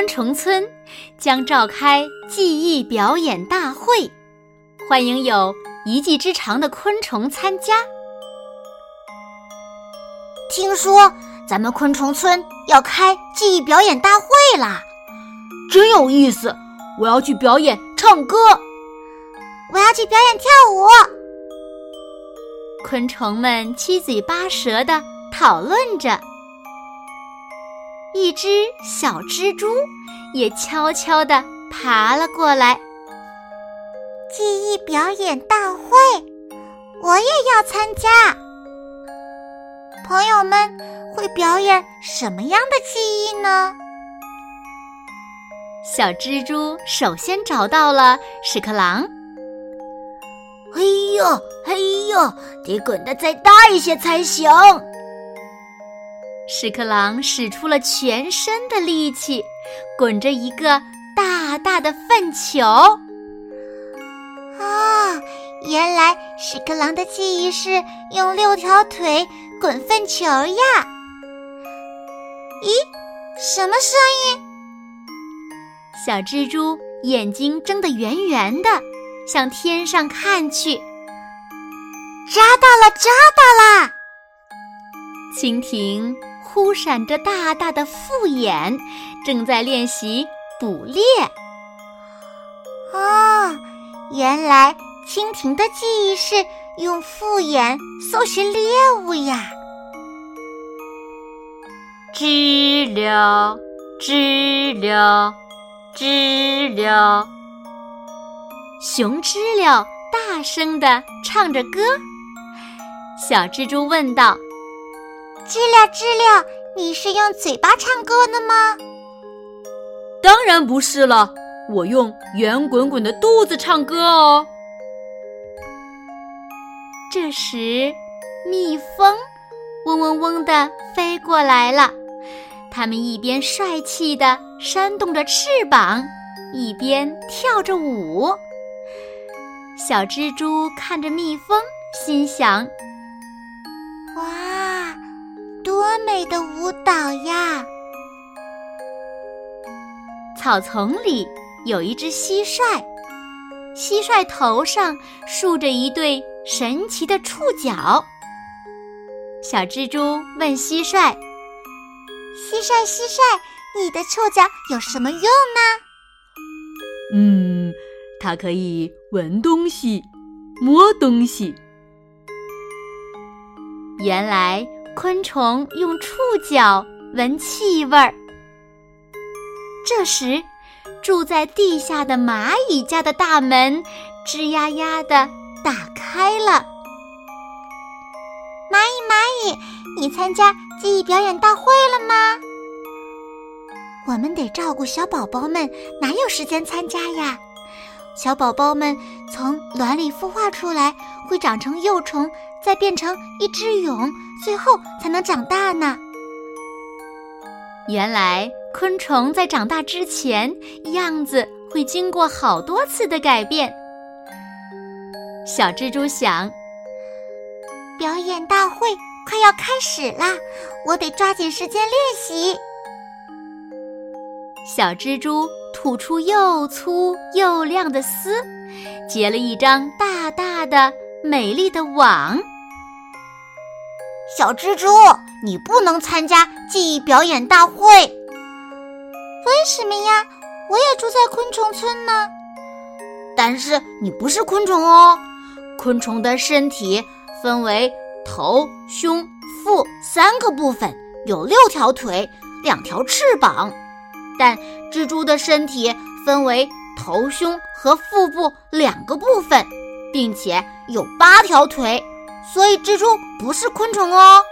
昆虫村将召开记忆表演大会，欢迎有一技之长的昆虫参加。听说咱们昆虫村要开记忆表演大会啦，真有意思！我要去表演唱歌，我要去表演跳舞。昆虫们七嘴八舌的讨论着。一只小蜘蛛也悄悄地爬了过来。记忆表演大会，我也要参加。朋友们会表演什么样的记忆呢？小蜘蛛首先找到了屎壳郎。嘿呦嘿呦，得滚得再大一些才行。屎壳郎使出了全身的力气，滚着一个大大的粪球。啊，原来屎壳郎的记忆是用六条腿滚粪球呀！咦，什么声音？小蜘蛛眼睛睁得圆圆的，向天上看去。抓到了，抓到了！蜻蜓。忽闪着大大的复眼，正在练习捕猎。哦，原来蜻蜓的记忆是用复眼搜寻猎物呀！知了，知了，知了，雄知了大声地唱着歌。小蜘蛛问道。知了知了，你是用嘴巴唱歌的吗？当然不是了，我用圆滚滚的肚子唱歌哦。这时，蜜蜂嗡嗡嗡地飞过来了，它们一边帅气地扇动着翅膀，一边跳着舞。小蜘蛛看着蜜蜂，心想。美的舞蹈呀！草丛里有一只蟋蟀，蟋蟀头上竖着一对神奇的触角。小蜘蛛问蟋蟀：“蟋蟀，蟋蟀，你的触角有什么用呢？”“嗯，它可以闻东西，摸东西。”原来。昆虫用触角闻气味儿。这时，住在地下的蚂蚁家的大门吱呀呀的打开了。蚂蚁，蚂蚁，你参加记忆表演大会了吗？我们得照顾小宝宝们，哪有时间参加呀？小宝宝们从卵里孵化出来，会长成幼虫，再变成一只蛹，最后才能长大呢。原来昆虫在长大之前，样子会经过好多次的改变。小蜘蛛想，表演大会快要开始啦，我得抓紧时间练习。小蜘蛛。吐出又粗又亮的丝，结了一张大大的、美丽的网。小蜘蛛，你不能参加记忆表演大会。为什么呀？我也住在昆虫村呢。但是你不是昆虫哦。昆虫的身体分为头、胸、腹三个部分，有六条腿，两条翅膀。但蜘蛛的身体分为头、胸和腹部两个部分，并且有八条腿，所以蜘蛛不是昆虫哦。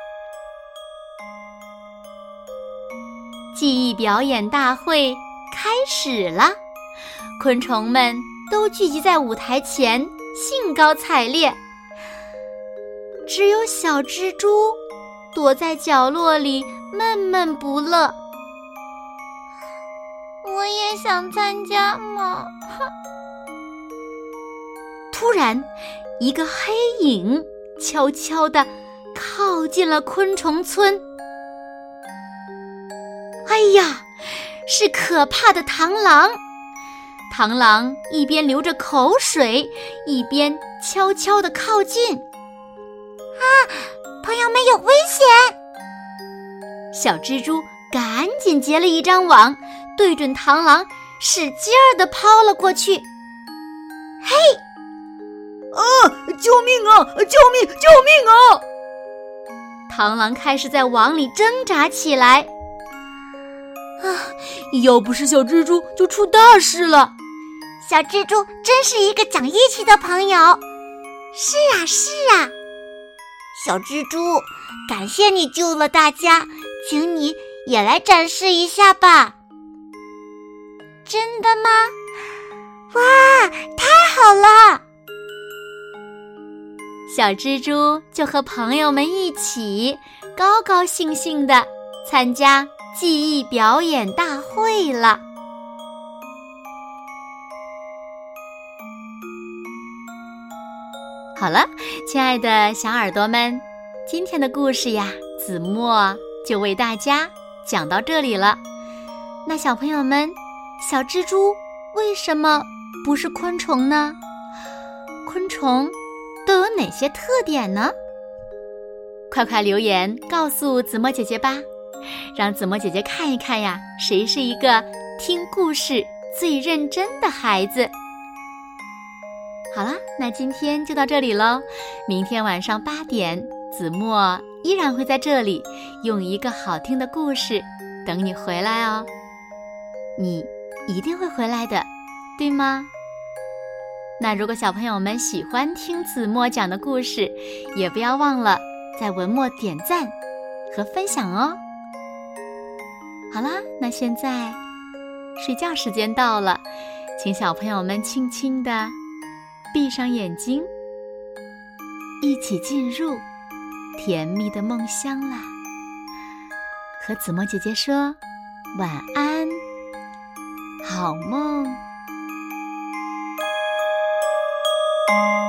记忆表演大会开始了，昆虫们都聚集在舞台前，兴高采烈。只有小蜘蛛躲在角落里闷闷不乐。我也想参加嘛！突然，一个黑影悄悄地靠近了昆虫村。哎呀，是可怕的螳螂！螳螂一边流着口水，一边悄悄地靠近。啊，朋友们有危险！小蜘蛛赶紧结了一张网，对准螳螂，使劲儿地抛了过去。嘿！啊！救命啊！救命！救命啊！螳螂开始在网里挣扎起来。啊！要不是小蜘蛛，就出大事了。小蜘蛛真是一个讲义气的朋友。是啊，是啊。小蜘蛛，感谢你救了大家，请你也来展示一下吧。真的吗？哇，太好了！小蜘蛛就和朋友们一起，高高兴兴的参加。记忆表演大会了。好了，亲爱的小耳朵们，今天的故事呀，子墨就为大家讲到这里了。那小朋友们，小蜘蛛为什么不是昆虫呢？昆虫都有哪些特点呢？快快留言告诉子墨姐姐吧。让子墨姐姐看一看呀，谁是一个听故事最认真的孩子？好啦，那今天就到这里喽。明天晚上八点，子墨依然会在这里，用一个好听的故事等你回来哦。你一定会回来的，对吗？那如果小朋友们喜欢听子墨讲的故事，也不要忘了在文末点赞和分享哦。好啦，那现在睡觉时间到了，请小朋友们轻轻的闭上眼睛，一起进入甜蜜的梦乡啦。和子墨姐姐说晚安，好梦。Thank you.